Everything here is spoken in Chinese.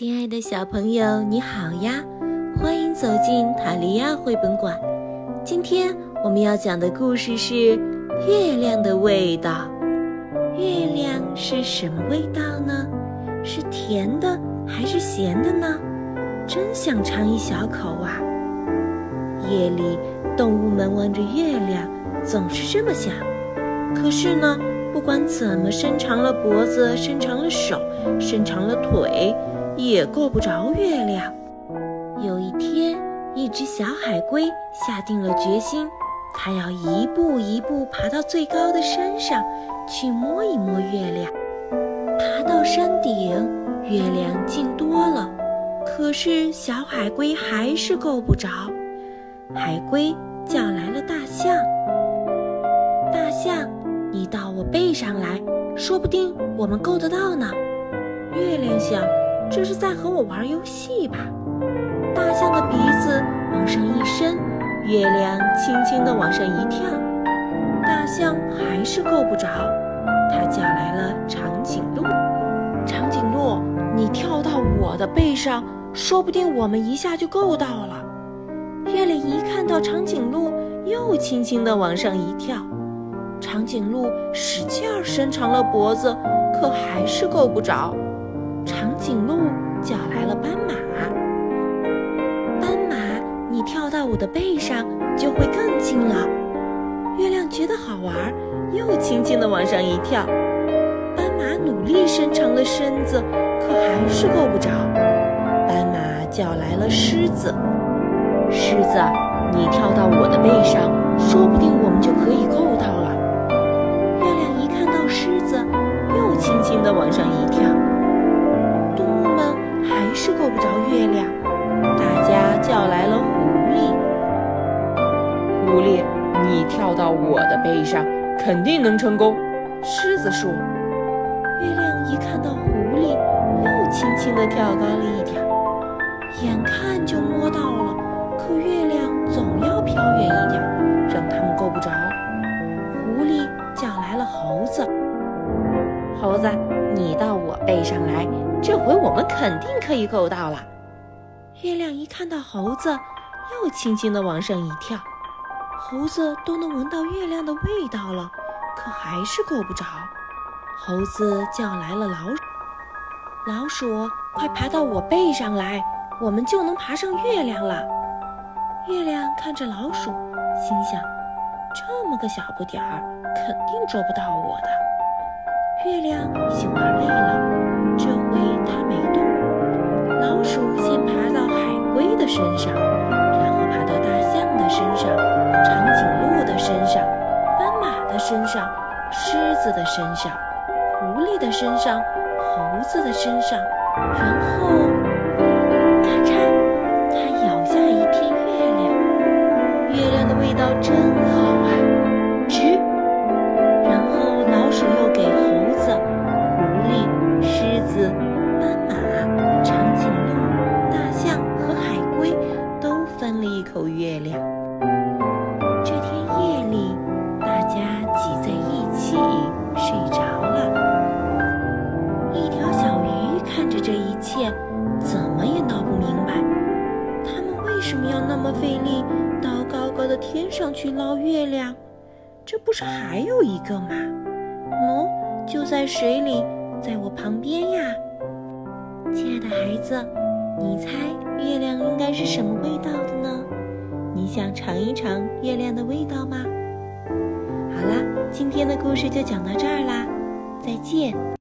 亲爱的小朋友，你好呀！欢迎走进塔利亚绘本馆。今天我们要讲的故事是《月亮的味道》。月亮是什么味道呢？是甜的还是咸的呢？真想尝一小口啊！夜里，动物们望着月亮，总是这么想。可是呢，不管怎么伸长了脖子，伸长了手，伸长了腿。也够不着月亮。有一天，一只小海龟下定了决心，它要一步一步爬到最高的山上去摸一摸月亮。爬到山顶，月亮近多了，可是小海龟还是够不着。海龟叫来了大象：“大象，你到我背上来，说不定我们够得到呢。”月亮想。这是在和我玩游戏吧？大象的鼻子往上一伸，月亮轻轻地往上一跳，大象还是够不着。它叫来了长颈鹿：“长颈鹿，你跳到我的背上，说不定我们一下就够到了。”月亮一看到长颈鹿，又轻轻地往上一跳，长颈鹿使劲儿伸长了脖子，可还是够不着。长颈鹿叫来了斑马，斑马，你跳到我的背上就会更近了。月亮觉得好玩，又轻轻地往上一跳。斑马努力伸长了身子，可还是够不着。斑马叫来了狮子，狮子，你跳到我的背上，说不定我们就可以够到了。月亮一看到狮子，又轻轻地往上一你跳到我的背上，肯定能成功。狮子说。月亮一看到狐狸，又轻轻地跳高了一点，眼看就摸到了，可月亮总要飘远一点，让他们够不着。狐狸叫来了猴子。猴子，你到我背上来。这回我们肯定可以够到了。月亮一看到猴子，又轻轻地往上一跳，猴子都能闻到月亮的味道了，可还是够不着。猴子叫来了老鼠：“老鼠，快爬到我背上来，我们就能爬上月亮了。”月亮看着老鼠，心想：“这么个小不点儿，肯定捉不到我的。”月亮已经玩累了。这回它没动。老鼠先爬到海龟的身上，狮子的身上、狐狸的身上、猴子的身上，然后咔嚓，它咬下一片月亮。月亮的味道真好啊！吱。然后老鼠又给猴子。斑马、长颈鹿、大象和海龟都分了一口月亮。睡着了。一条小鱼看着这一切，怎么也闹不明白，他们为什么要那么费力到高高的天上去捞月亮？这不是还有一个吗？哦，就在水里。在我旁边呀，亲爱的孩子，你猜月亮应该是什么味道的呢？你想尝一尝月亮的味道吗？好啦，今天的故事就讲到这儿啦，再见。